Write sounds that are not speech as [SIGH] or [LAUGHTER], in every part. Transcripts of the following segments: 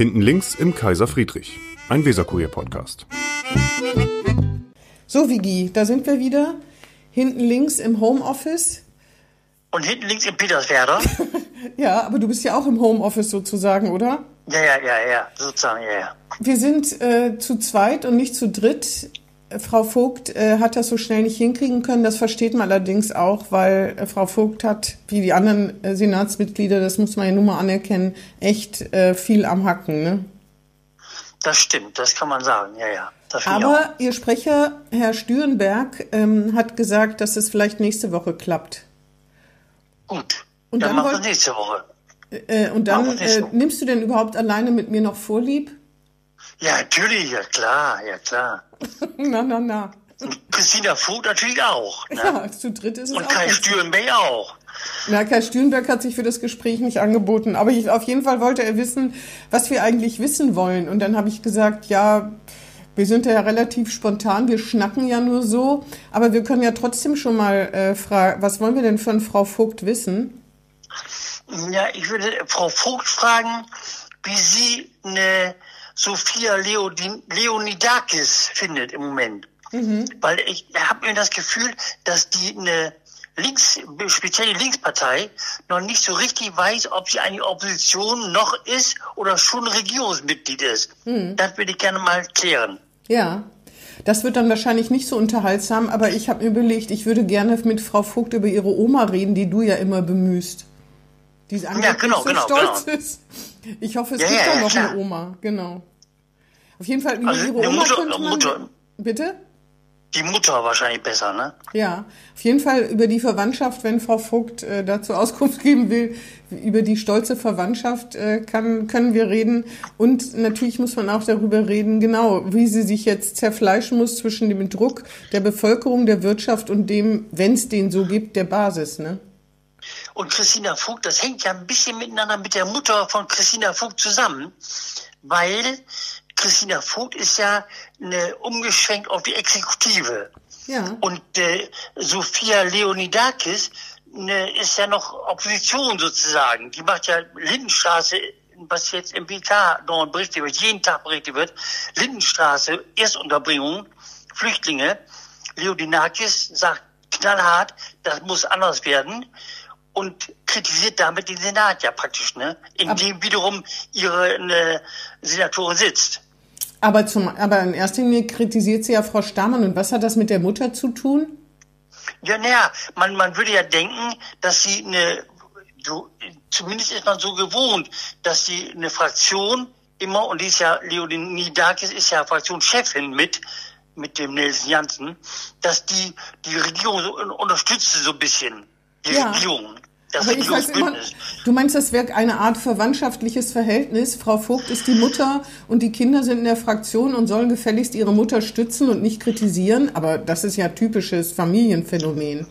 Hinten links im Kaiser Friedrich, ein Weserkurier-Podcast. So, Vigi, da sind wir wieder. Hinten links im Homeoffice. Und hinten links im Peterswerder. [LAUGHS] ja, aber du bist ja auch im Homeoffice sozusagen, oder? Ja, ja, ja, ja, sozusagen, ja, ja. Wir sind äh, zu zweit und nicht zu dritt. Frau Vogt äh, hat das so schnell nicht hinkriegen können. Das versteht man allerdings auch, weil äh, Frau Vogt hat, wie die anderen äh, Senatsmitglieder, das muss man ja nun mal anerkennen, echt äh, viel am Hacken. Ne? Das stimmt, das kann man sagen, ja, ja. Aber Ihr Sprecher, Herr Stürenberg, ähm, hat gesagt, dass es vielleicht nächste Woche klappt. Gut, und dann, dann machen wir nächste Woche. Äh, und dann äh, nimmst du denn überhaupt alleine mit mir noch Vorlieb? Ja, natürlich, ja klar, ja klar. [LAUGHS] na, na, na. Und Christina Vogt natürlich auch. Ne? Ja, zu dritt ist es Und Kai Stürenberg auch. Na, Kai Stürenberg hat sich für das Gespräch nicht angeboten. Aber ich, auf jeden Fall wollte er wissen, was wir eigentlich wissen wollen. Und dann habe ich gesagt, ja, wir sind ja relativ spontan, wir schnacken ja nur so. Aber wir können ja trotzdem schon mal äh, fragen, was wollen wir denn von Frau Vogt wissen? Ja, ich würde Frau Vogt fragen, wie sie eine Sophia Leodin, Leonidakis findet im Moment. Mhm. Weil ich habe mir das Gefühl, dass die eine Links, speziell die Linkspartei, noch nicht so richtig weiß, ob sie eine Opposition noch ist oder schon Regierungsmitglied ist. Mhm. Das würde ich gerne mal klären. Ja, das wird dann wahrscheinlich nicht so unterhaltsam, aber ich habe mir überlegt, ich würde gerne mit Frau Vogt über ihre Oma reden, die du ja immer bemühst. Die ja, genau, so genau, stolz genau. ist. Ich hoffe, es ja, gibt ja, da noch klar. eine Oma, genau. Auf jeden Fall also ihre Oma Mutter, könnte man... Mutter. Bitte? Die Mutter wahrscheinlich besser, ne? Ja, auf jeden Fall über die Verwandtschaft, wenn Frau Vogt äh, dazu Auskunft [LAUGHS] geben will, über die stolze Verwandtschaft äh, kann, können wir reden. Und natürlich muss man auch darüber reden, genau, wie sie sich jetzt zerfleischen muss zwischen dem Druck der Bevölkerung, der Wirtschaft und dem, wenn es den so gibt, der Basis, ne? Und Christina Vogt, das hängt ja ein bisschen miteinander mit der Mutter von Christina Vogt zusammen, weil Christina Vogt ist ja eine, umgeschwenkt auf die Exekutive. Ja. Und äh, Sophia Leonidakis ne, ist ja noch Opposition sozusagen. Die macht ja Lindenstraße, was jetzt im BK dauernd berichtet wird, jeden Tag berichtet wird. Lindenstraße, Erstunterbringung, Flüchtlinge. Leonidakis sagt knallhart, das muss anders werden und kritisiert damit den Senat ja praktisch, ne? In dem wiederum ihre ne, Senatorin sitzt. Aber, zum, aber in erster Linie kritisiert sie ja Frau Stamann. Und was hat das mit der Mutter zu tun? Ja, naja, man, man würde ja denken, dass sie eine, so, zumindest ist man so gewohnt, dass sie eine Fraktion immer, und die ist ja, Leonidakis ist ja Fraktionschefin mit, mit dem Nelson Janssen, dass die die Regierung so unterstützt so ein bisschen. Die ja. Regierung. Das Aber ich weiß immer, du meinst, das wäre eine Art verwandtschaftliches Verhältnis. Frau Vogt ist die Mutter und die Kinder sind in der Fraktion und sollen gefälligst ihre Mutter stützen und nicht kritisieren. Aber das ist ja typisches Familienphänomen.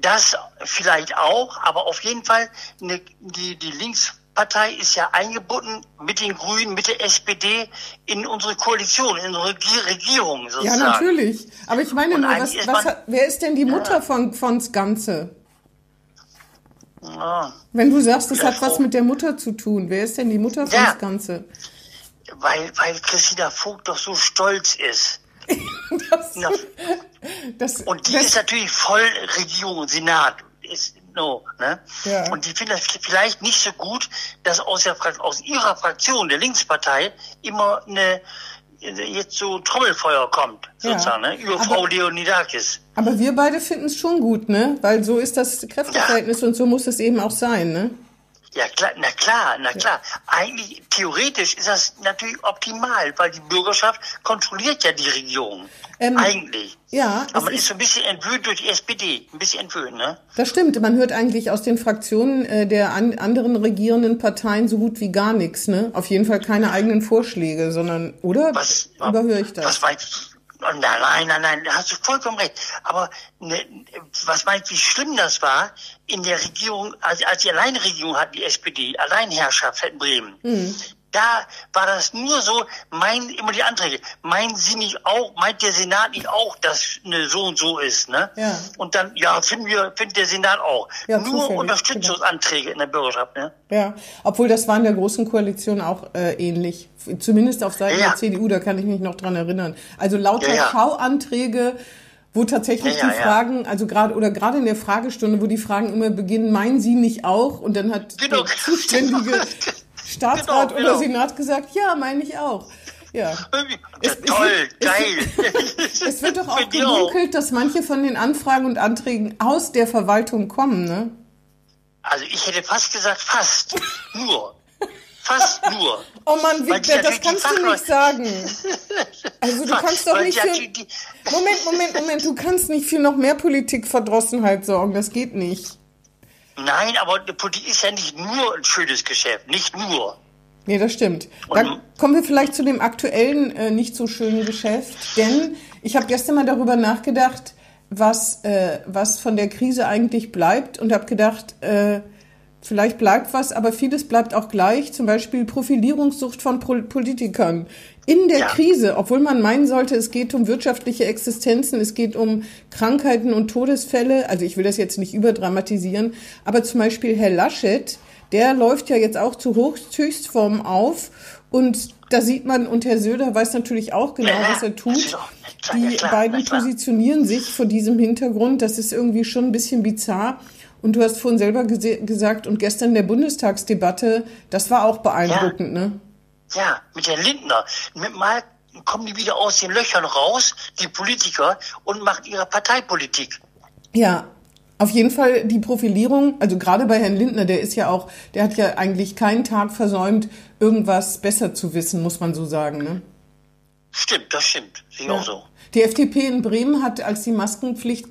Das vielleicht auch, aber auf jeden Fall eine, die, die Linkspartei ist ja eingebunden mit den Grünen, mit der SPD in unsere Koalition, in unsere Regierung sozusagen. Ja, natürlich. Aber ich meine nur, was, was, wer ist denn die Mutter ja. von, von's Ganze? Ah. Wenn du sagst, das hat was mit der Mutter zu tun, wer ist denn die Mutter für ja, das Ganze? Weil, weil Christina Vogt doch so stolz ist. [LAUGHS] das, Na, das, und die das, ist natürlich voll Regierung, Senat. Ist, no, ne? Ja. Und die finden das vielleicht nicht so gut, dass aus, der, aus ihrer Fraktion, der Linkspartei, immer eine jetzt so Trommelfeuer kommt, sozusagen, ja. ne? über aber, Frau Leonidakis. Aber wir beide finden es schon gut, ne? Weil so ist das Kräfteverhältnis ja. und so muss es eben auch sein, ne? Ja, klar, na klar, na klar. Ja. Eigentlich, theoretisch ist das natürlich optimal, weil die Bürgerschaft kontrolliert ja die Regierung. Ähm, eigentlich. Ja. Aber man ist so ein bisschen entwöhnt durch die SPD. Ein bisschen entwöhnt, ne? Das stimmt. Man hört eigentlich aus den Fraktionen äh, der an, anderen regierenden Parteien so gut wie gar nichts, ne? Auf jeden Fall keine eigenen Vorschläge, sondern, oder? Was, Überhöre ich das? Was weißt Nein, nein, nein, nein, da hast du vollkommen recht. Aber ne, was meinst du, wie schlimm das war in der Regierung, als, als die Alleinregierung hat, die SPD, Alleinherrschaft in Bremen. Mhm. Da war das nur so, meinen immer die Anträge, meinen Sie nicht auch, meint der Senat nicht auch, dass eine so und so ist, ne? Ja. Und dann, ja, finden wir, findet der Senat auch. Ja, nur zufällig, Unterstützungsanträge in der Bürgerschaft, ne? Ja, obwohl das war in der Großen Koalition auch äh, ähnlich. Zumindest auf Seiten Ja. der CDU, da kann ich mich noch dran erinnern. Also lauter Ja, ja. Schauanträge, wo tatsächlich Ja, ja, die ja. Fragen, also gerade oder gerade in der Fragestunde, wo die Fragen immer beginnen, meinen Sie nicht auch? Und dann hat Genau. der [LAUGHS] zuständige Staatsrat Genau, genau. oder Senat gesagt, ja, meine ich auch. Ja. Es- toll, es- [LAUGHS] geil. Es wird doch auch gemunkelt, dass manche von den Anfragen und Anträgen aus der Verwaltung kommen, ne? Also ich hätte fast gesagt, fast. Nur. Fast nur. Oh Mann, Wigbert, das kannst du nicht sagen. Also du kannst doch nicht für... Moment, Moment, Moment, du kannst nicht für noch mehr Politikverdrossenheit sorgen, das geht nicht. Nein, aber die Politik ist ja nicht nur ein schönes Geschäft. Nicht nur. Nee, das stimmt. Dann kommen wir vielleicht zu dem aktuellen äh, nicht so schönen Geschäft, denn ich habe gestern mal darüber nachgedacht, was, äh, was von der Krise eigentlich bleibt und habe gedacht, äh, vielleicht bleibt was, aber vieles bleibt auch gleich, zum Beispiel Profilierungssucht von Pol Politikern. In der Ja. Krise, obwohl man meinen sollte, es geht um wirtschaftliche Existenzen, es geht um Krankheiten und Todesfälle, also ich will das jetzt nicht überdramatisieren, aber zum Beispiel Herr Laschet, der läuft ja jetzt auch zu Höchstform auf und da sieht man, und Herr Söder weiß natürlich auch genau, Ja, was er tut. ja, Die klar, beiden positionieren sich vor diesem Hintergrund. Das ist irgendwie schon ein bisschen bizarr. Und du hast vorhin selber gesagt, und gestern in der Bundestagsdebatte, das war auch beeindruckend, ne? Ja, mit Herrn Lindner. Mit mal kommen die wieder aus den Löchern raus, die Politiker, und machen ihre Parteipolitik. Ja, auf jeden Fall die Profilierung, also gerade bei Herrn Lindner, der ist ja auch, der hat ja eigentlich keinen Tag versäumt, irgendwas besser zu wissen, muss man so sagen, ne? Stimmt, das stimmt. Sehe ich auch so. Die FDP in Bremen hat, als die Maskenpflicht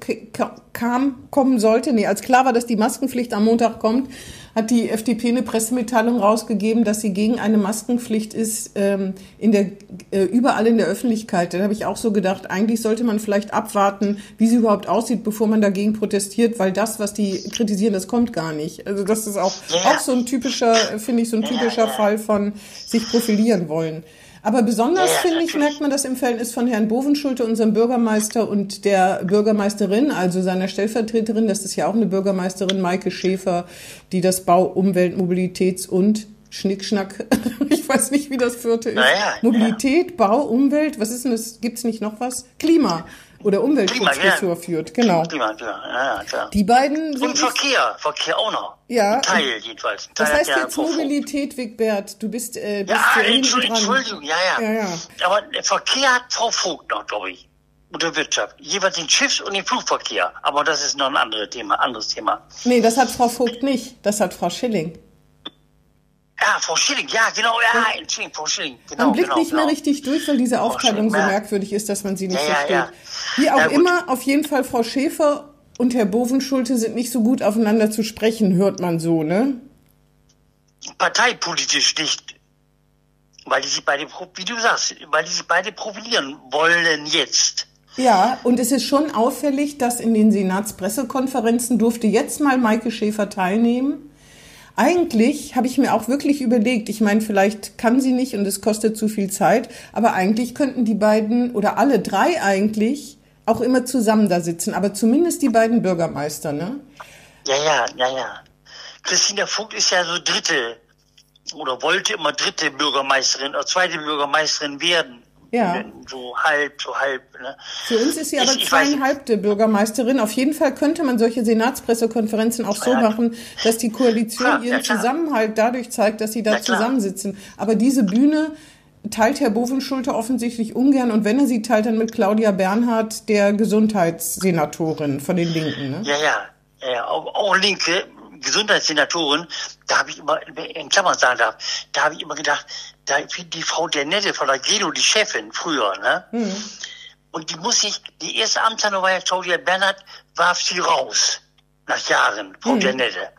kam, kommen sollte, nee, als klar war, dass die Maskenpflicht am Montag kommt, hat die FDP eine Pressemitteilung rausgegeben, dass sie gegen eine Maskenpflicht ist, ähm, in der, äh, überall in der Öffentlichkeit. Da habe ich auch so gedacht, eigentlich sollte man vielleicht abwarten, wie sie überhaupt aussieht, bevor man dagegen protestiert, weil das, was die kritisieren, das kommt gar nicht. Also das ist auch, auch so ein typischer, äh, finde ich, so ein typischer Fall von sich profilieren wollen. Aber besonders, Ja, finde ich, merkt man das im Verhältnis von Herrn Bovenschulte, unserem Bürgermeister, und der Bürgermeisterin, also seiner Stellvertreterin. Das ist ja auch eine Bürgermeisterin, Maike Schäfer, die das Bau-, Umwelt-, Mobilitäts- und Schnickschnack, [LAUGHS] ich weiß nicht, wie das vierte ist. Ja, Mobilität, Bau, Umwelt, was ist denn das? Gibt's nicht noch was? Klima oder Umweltschutzressort ja. führt, genau. Klima, Klima, ja, klar. Die beiden sind Und Verkehr, Verkehr auch noch. Ja. Ein Teil jedenfalls. Ein Das Teil heißt hat der jetzt. Mobilität, Wigbert. Du bist, äh, bist Ja, Entschuldigung. Entschuldigung, ja, ja. Ja, ja. Aber Verkehr hat Frau Vogt noch, glaube ich. Und der Wirtschaft. Jeweils den Schiffs- und den Flugverkehr. Aber das ist noch ein anderes Thema. Anderes Thema. Nee, das hat Frau Vogt nicht. Das hat Frau Schilling. Ja, Frau Schilling, ja, genau, ja, Entschuldigung, Frau Schilling. Genau, Man blickt genau, nicht mehr genau. richtig durch, weil diese Aufteilung so ja. merkwürdig ist, dass man sie nicht Ja, ja, versteht. ja. Wie auch Ja, immer, auf jeden Fall Frau Schäfer und Herr Bovenschulte sind nicht so gut aufeinander zu sprechen, hört man so, ne? Parteipolitisch nicht. Weil die sich beide, wie du sagst, weil die sich beide profilieren wollen jetzt. Ja, und es ist schon auffällig, dass in den Senatspressekonferenzen durfte jetzt mal Maike Schäfer teilnehmen. Eigentlich habe ich mir auch wirklich überlegt, ich meine, vielleicht kann sie nicht und es kostet zu viel Zeit, aber eigentlich könnten die beiden oder alle drei eigentlich auch immer zusammen da sitzen, aber zumindest die beiden Bürgermeister, ne? Ja, ja, ja, ja. Christina Vogt ist ja so dritte oder wollte immer dritte Bürgermeisterin oder zweite Bürgermeisterin werden. Ja. So halb, so halb. Ne? Für uns ist sie aber Ich- zweieinhalbte Bürgermeisterin. Auf jeden Fall könnte man solche Senatspressekonferenzen auch so Ja. machen, dass die Koalition Klar, ja, ihren klar. Zusammenhalt dadurch zeigt, dass sie da klar. zusammensitzen. Aber diese Bühne teilt Herr Bovenschulte offensichtlich ungern. Und wenn er sie teilt, dann mit Claudia Bernhardt, der Gesundheitssenatorin von den Linken. Ne? Ja, ja, ja, ja. Auch, auch linke Gesundheitssenatorin, da habe ich immer, in Klammern sagen darf, da habe ich immer gedacht, da die Frau der Nette von der Gelo, die Chefin früher, ne? Mhm. Und die muss sich, die erste Amtshandlung war ja Claudia Bernhardt, warf sie raus. Nach Jahren, Frau Mhm. der Nette.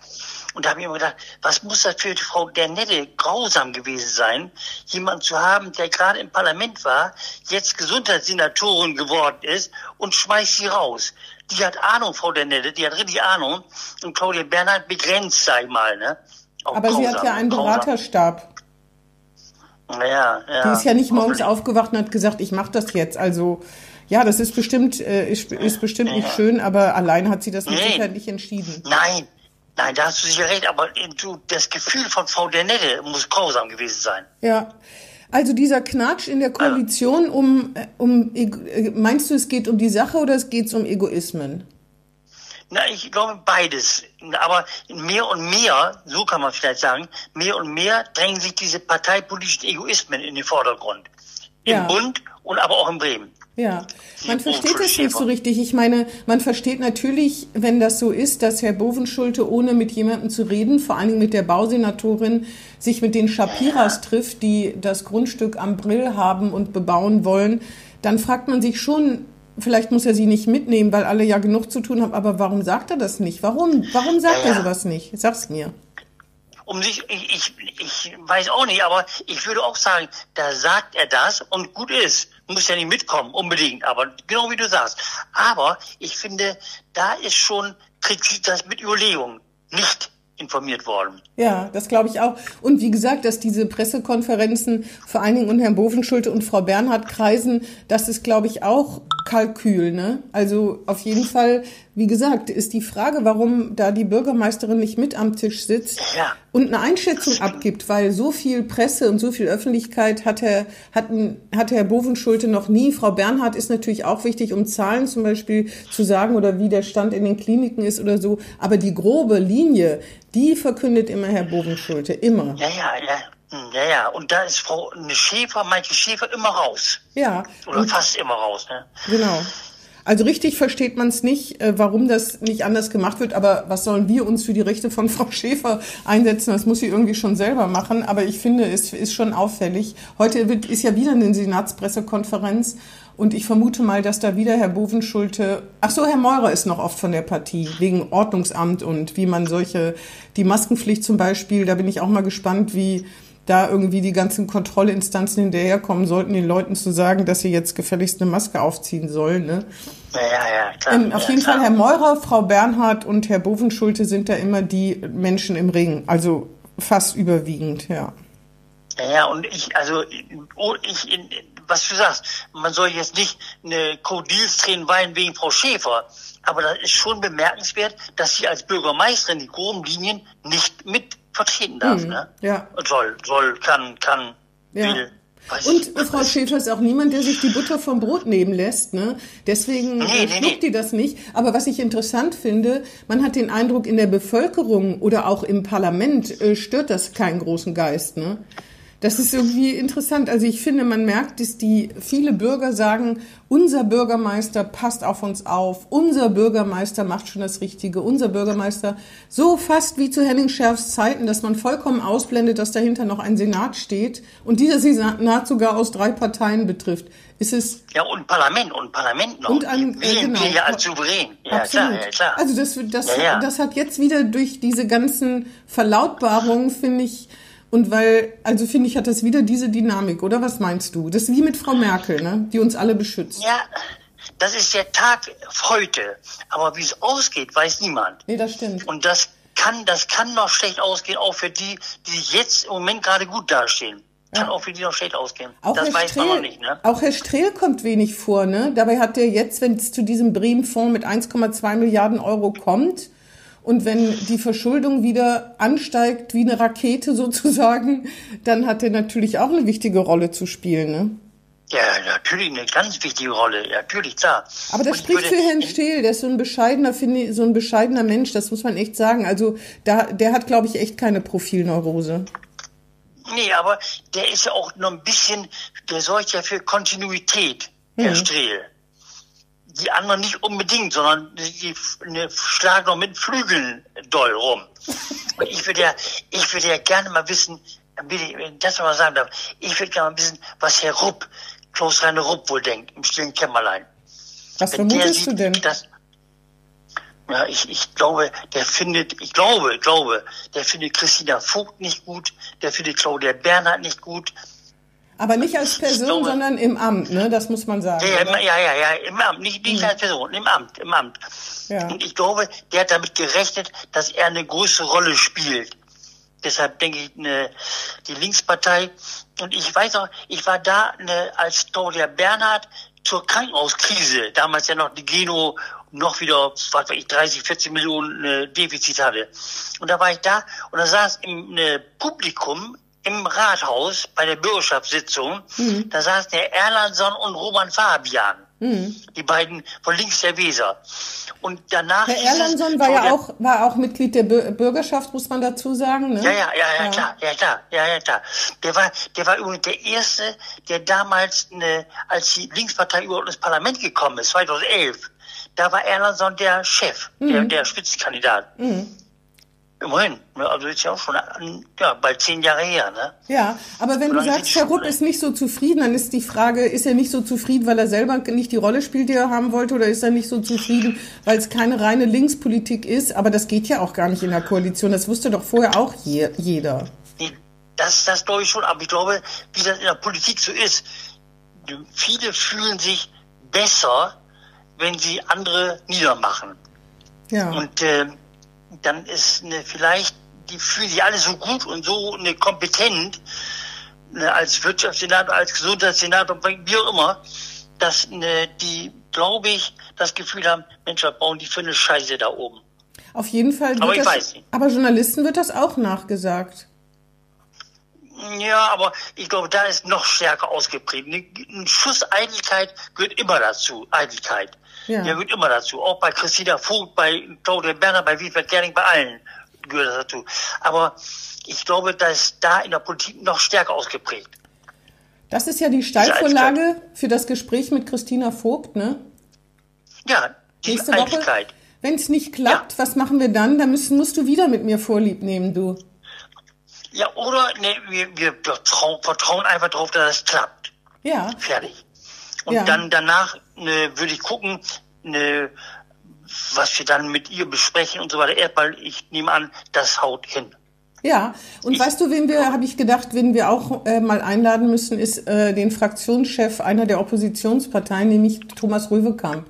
Und da habe ich immer gedacht, was muss das für die Frau der Nette grausam gewesen sein, jemanden zu haben, der gerade im Parlament war, jetzt Gesundheitssenatorin geworden ist und schmeißt sie raus. Die hat Ahnung, Frau der Nette, die hat richtig Ahnung. Und Claudia Bernhardt begrenzt, sag ich mal, ne? Auch Aber sie hat grausam, ja einen grausam. Beraterstab. Ja, ja. Die ist ja nicht morgens aufgewacht und hat gesagt, ich mache das jetzt. Also ja, das ist bestimmt, äh, ist, ist bestimmt nicht schön, aber allein hat sie das mit Nee. Sicherheit nicht entschieden. Nein, nein, da hast du sicher recht, aber du, das Gefühl von Frau Dernette muss grausam gewesen sein. Ja. Also dieser Knatsch in der Koalition um, äh, um äh, meinst du, es geht um die Sache oder es geht um Egoismen? Na, ich glaube beides. Aber mehr und mehr, so kann man vielleicht sagen, mehr und mehr drängen sich diese parteipolitischen Egoismen in den Vordergrund. Im Ja. Bund und aber auch in Bremen. Ja, man versteht es nicht so richtig. Ich meine, man versteht natürlich, wenn das so ist, dass Herr Bovenschulte, ohne mit jemandem zu reden, vor allen Dingen mit der Bausenatorin, sich mit den Shapiras trifft, die das Grundstück am Brill haben und bebauen wollen, dann fragt man sich schon, vielleicht muss er sie nicht mitnehmen, weil alle ja genug zu tun haben, aber warum sagt er das nicht? Warum? Warum sagt Ja, er sowas nicht? Sag's mir. Um sich, ich, ich, ich weiß auch nicht, aber ich würde auch sagen, da sagt er das und gut ist. Muss ja nicht mitkommen, unbedingt, aber genau wie du sagst. Aber ich finde, da ist schon, das mit Überlegung nicht informiert worden. Ja, das glaube ich auch. Und wie gesagt, dass diese Pressekonferenzen vor allen Dingen unter Herrn Bovenschulte und Frau Bernhard kreisen, das ist, glaube ich, auch Kalkül. Ne? Also auf jeden Fall, wie gesagt, ist die Frage, warum da die Bürgermeisterin nicht mit am Tisch sitzt Ja. und eine Einschätzung abgibt, weil so viel Presse und so viel Öffentlichkeit hat Herr, hat, hat Herr Bovenschulte noch nie. Frau Bernhard ist natürlich auch wichtig, um Zahlen zum Beispiel zu sagen oder wie der Stand in den Kliniken ist oder so. Aber die grobe Linie, die verkündet immer Herr Bovenschulte, immer. Ja, ja, ja. Ja, ja. Und da ist Frau eine Schäfer, Maike Schäfer immer raus. Ja, Oder fast immer raus, ne? genau. Also richtig versteht man es nicht, äh, warum das nicht anders gemacht wird. Aber was sollen wir uns für die Rechte von [LAUGHS] Frau Schäfer einsetzen? Das muss sie irgendwie schon selber machen. Aber ich finde, es ist schon auffällig. Heute wird, ist ja wieder eine Senatspressekonferenz. Und ich vermute mal, dass da wieder Herr Bovenschulte, ach so, Herr Meurer ist noch oft von der Partie, wegen Ordnungsamt und wie man solche, die Maskenpflicht zum Beispiel, da bin ich auch mal gespannt, wie da irgendwie die ganzen Kontrollinstanzen hinterherkommen sollten, den Leuten zu sagen, dass sie jetzt gefälligst eine Maske aufziehen sollen. Ne? Ja, ja, ja, klar. Ähm, auf ja, jeden klar. Fall Herr Meurer, Frau Bernhard und Herr Bovenschulte sind da immer die Menschen im Ring, also fast überwiegend, ja. Ja, ja, und ich, also, oh, ich, was du sagst, man soll jetzt nicht eine Krokodilstränen weinen wegen Frau Schäfer, aber das ist schon bemerkenswert, dass sie als Bürgermeisterin die groben Linien nicht mit vertreten darf, ne? ja. Soll, soll, kann, kann, Ja. will. Und ich. äh, Frau Schäfer ist auch niemand, der sich die Butter vom Brot nehmen lässt. Ne? Deswegen Nee, äh, nee, schluckt die das nicht. Aber was ich interessant finde, man hat den Eindruck, in der Bevölkerung oder auch im Parlament äh, stört das keinen großen Geist. Ne? Das ist irgendwie interessant. Also ich finde, man merkt, dass die viele Bürger sagen, unser Bürgermeister passt auf uns auf, unser Bürgermeister macht schon das Richtige, unser Bürgermeister so fast wie zu Henning Schärfs Zeiten, dass man vollkommen ausblendet, dass dahinter noch ein Senat steht und dieser Senat sogar aus drei Parteien betrifft. Ist es Ja, und Parlament, und Parlament noch. Und an- Die wählen äh, genau. wir ja als souverän. Ja, Absolut. klar, ja, klar. Also das, das, Ja, ja. das hat jetzt wieder durch diese ganzen Verlautbarungen, finde ich, und weil, also finde ich, hat das wieder diese Dynamik, oder was meinst du? Das ist wie mit Frau Merkel, ne? die uns alle beschützt. Ja, das ist der Tag heute. Aber wie es ausgeht, weiß niemand. Nee, das stimmt. Und das kann, das kann noch schlecht ausgehen, auch für die, die jetzt im Moment gerade gut dastehen. Kann Ja. auch für die noch schlecht ausgehen. Auch das Herr weiß man noch Strehl- nicht, ne? Auch Herr Strehl kommt wenig vor, ne? Dabei hat er jetzt, wenn es zu diesem Bremen-Fonds mit 1,2 Milliarden Euro kommt und wenn die Verschuldung wieder ansteigt wie eine Rakete sozusagen, dann hat er natürlich auch eine wichtige Rolle zu spielen, ne? Ja, natürlich eine ganz wichtige Rolle. Natürlich, klar. Aber das Und ich spricht für Herrn Stehl, der ist so ein bescheidener, finde ich, so ein bescheidener Mensch, das muss man echt sagen. Also da, der hat, glaube ich, echt keine Profilneurose. Nee, aber der ist ja auch noch ein bisschen, der sorgt ja für Kontinuität, Herr Mhm. Strehl. Die anderen nicht unbedingt, sondern die, die ne, schlagen noch mit Flügeln doll rum. Und [LAUGHS] ich würde ja, ich würde ja gerne mal wissen, wenn ich das mal sagen darf, ich würde gerne mal wissen, was Herr Rupp, Klaus Rainer Rupp wohl denkt, im stillen Kämmerlein. Was Wenn vermutest du denn? Dass, ja, ich, ich glaube, der findet, ich glaube, glaube, der findet Christina Vogt nicht gut, der findet Claudia Bernhard nicht gut. Aber nicht als Person, glaube- sondern im Amt, ne? Das muss man sagen. Ja, ja, ja, ja, im Amt, nicht, nicht als Person, im Amt, im Amt. Ja. Und ich glaube, der hat damit gerechnet, dass er eine große Rolle spielt. Deshalb denke ich, ne, die Linkspartei. Und ich weiß auch, ich war da ne, als Claudia Bernhard zur Krankenhauskrise, damals ja noch die Geno noch wieder, was weiß ich, 30, 40 Millionen äh, Defizit hatte. Und da war ich da und da saß im ne, Publikum im Rathaus bei der Bürgerschaftssitzung, mhm. da saß der Erlandson und Roman Fabian. Mhm. Die beiden von links der Weser. Und danach. Herr Erlandson war ja auch, war auch Mitglied der Bürgerschaft, muss man dazu sagen, ne? Ja, ja, ja, ja, ja. klar, ja, klar, ja, ja, klar. Der war, der war übrigens der Erste, der damals, ne, als die Linkspartei überhaupt ins Parlament gekommen ist, 2011, da war Erlandson der Chef, mhm. der, der Spitzenkandidat. Mhm. Immerhin, ne, also ist ja auch schon ja, bald zehn Jahre her. Ne? Ja, aber wenn du sagst, Herr Rupp ist nicht so zufrieden, dann ist die Frage, ist er nicht so zufrieden, weil er selber nicht die Rolle spielt, die er haben wollte, oder ist er nicht so zufrieden, weil es keine reine Linkspolitik ist? Aber das geht ja auch gar nicht in der Koalition, das wusste doch vorher auch je, jeder. Das, das glaube ich schon, aber ich glaube, wie das in der Politik so ist, viele fühlen sich besser, wenn sie andere niedermachen. Ja. Und äh, dann ist eine, vielleicht, die fühlen sich alle so gut und so eine kompetent, eine, als Wirtschaftssenator, als Gesundheitssenator, wie auch immer, dass eine, die, glaube ich, das Gefühl haben, Mensch, was brauchen die für eine Scheiße da oben. Auf jeden Fall. aber ich das, weiß nicht. Aber Journalisten wird das auch nachgesagt. Ja, aber ich glaube, da ist noch stärker ausgeprägt. Ein Schuss Eitelkeit gehört immer dazu. Eitelkeit. Ja. Der gehört immer dazu. Auch bei Christina Vogt, bei Claudia Berner, bei Wilfried Gerling, bei allen gehört das dazu. Aber ich glaube, da ist da in der Politik noch stärker ausgeprägt. Das ist ja die Steilvorlage für das Gespräch mit Christina Vogt, ne? Ja, die Nächste Eitelkeit. Wenn es nicht klappt, ja. was machen wir dann? Da müssen, musst du wieder mit mir Vorlieb nehmen, du. Ja, oder nee, wir, wir vertrauen, einfach darauf, dass es klappt. Ja. Fertig. Und ja. dann danach ne, würde ich gucken, ne, was wir dann mit ihr besprechen und so weiter. Erstmal, ich nehme an, das haut hin. Ja, und ich, weißt du, wen wir, habe ich gedacht, wen wir auch äh, mal einladen müssen, ist äh, den Fraktionschef einer der Oppositionsparteien, nämlich Thomas Röwekamp.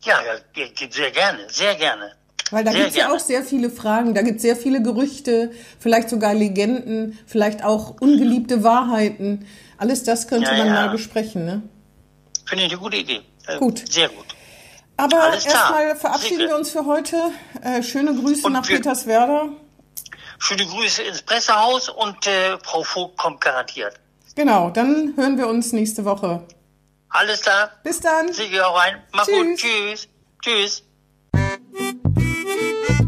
Ja, ja, sehr gerne, sehr gerne. Weil da gibt es ja auch sehr viele Fragen, da gibt es sehr viele Gerüchte, vielleicht sogar Legenden, vielleicht auch ungeliebte Wahrheiten. Alles das könnte ja, man ja. mal besprechen, ne? Finde ich eine gute Idee. Äh, gut. Sehr gut. Aber erstmal verabschieden wir uns für heute. Äh, schöne Grüße und nach Peterswerda. Schöne Grüße ins Pressehaus und äh, Frau Vogt kommt garantiert. Genau, dann hören wir uns nächste Woche. Alles klar. Bis dann. Siege auch rein. Mach Tschüss. gut. Tschüss. Tschüss.